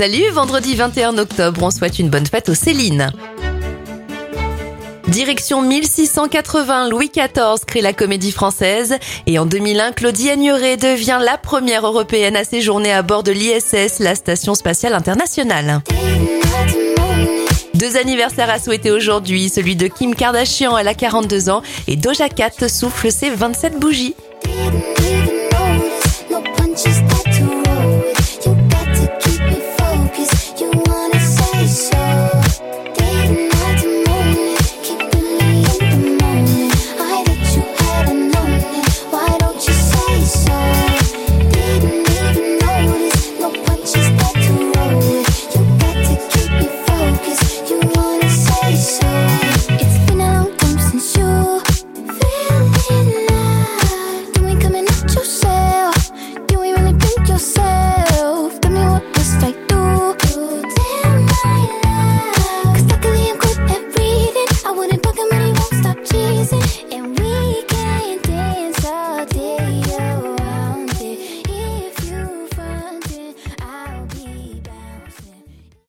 Salut, vendredi 21 octobre, on souhaite une bonne fête aux Céline. Direction 1680, Louis XIV crée la comédie française et en 2001, Claudie Agnoret devient la première européenne à séjourner à bord de l'ISS, la station spatiale internationale. Deux anniversaires à souhaiter aujourd'hui, celui de Kim Kardashian, elle a 42 ans, et Doja Cat souffle ses 27 bougies. yourself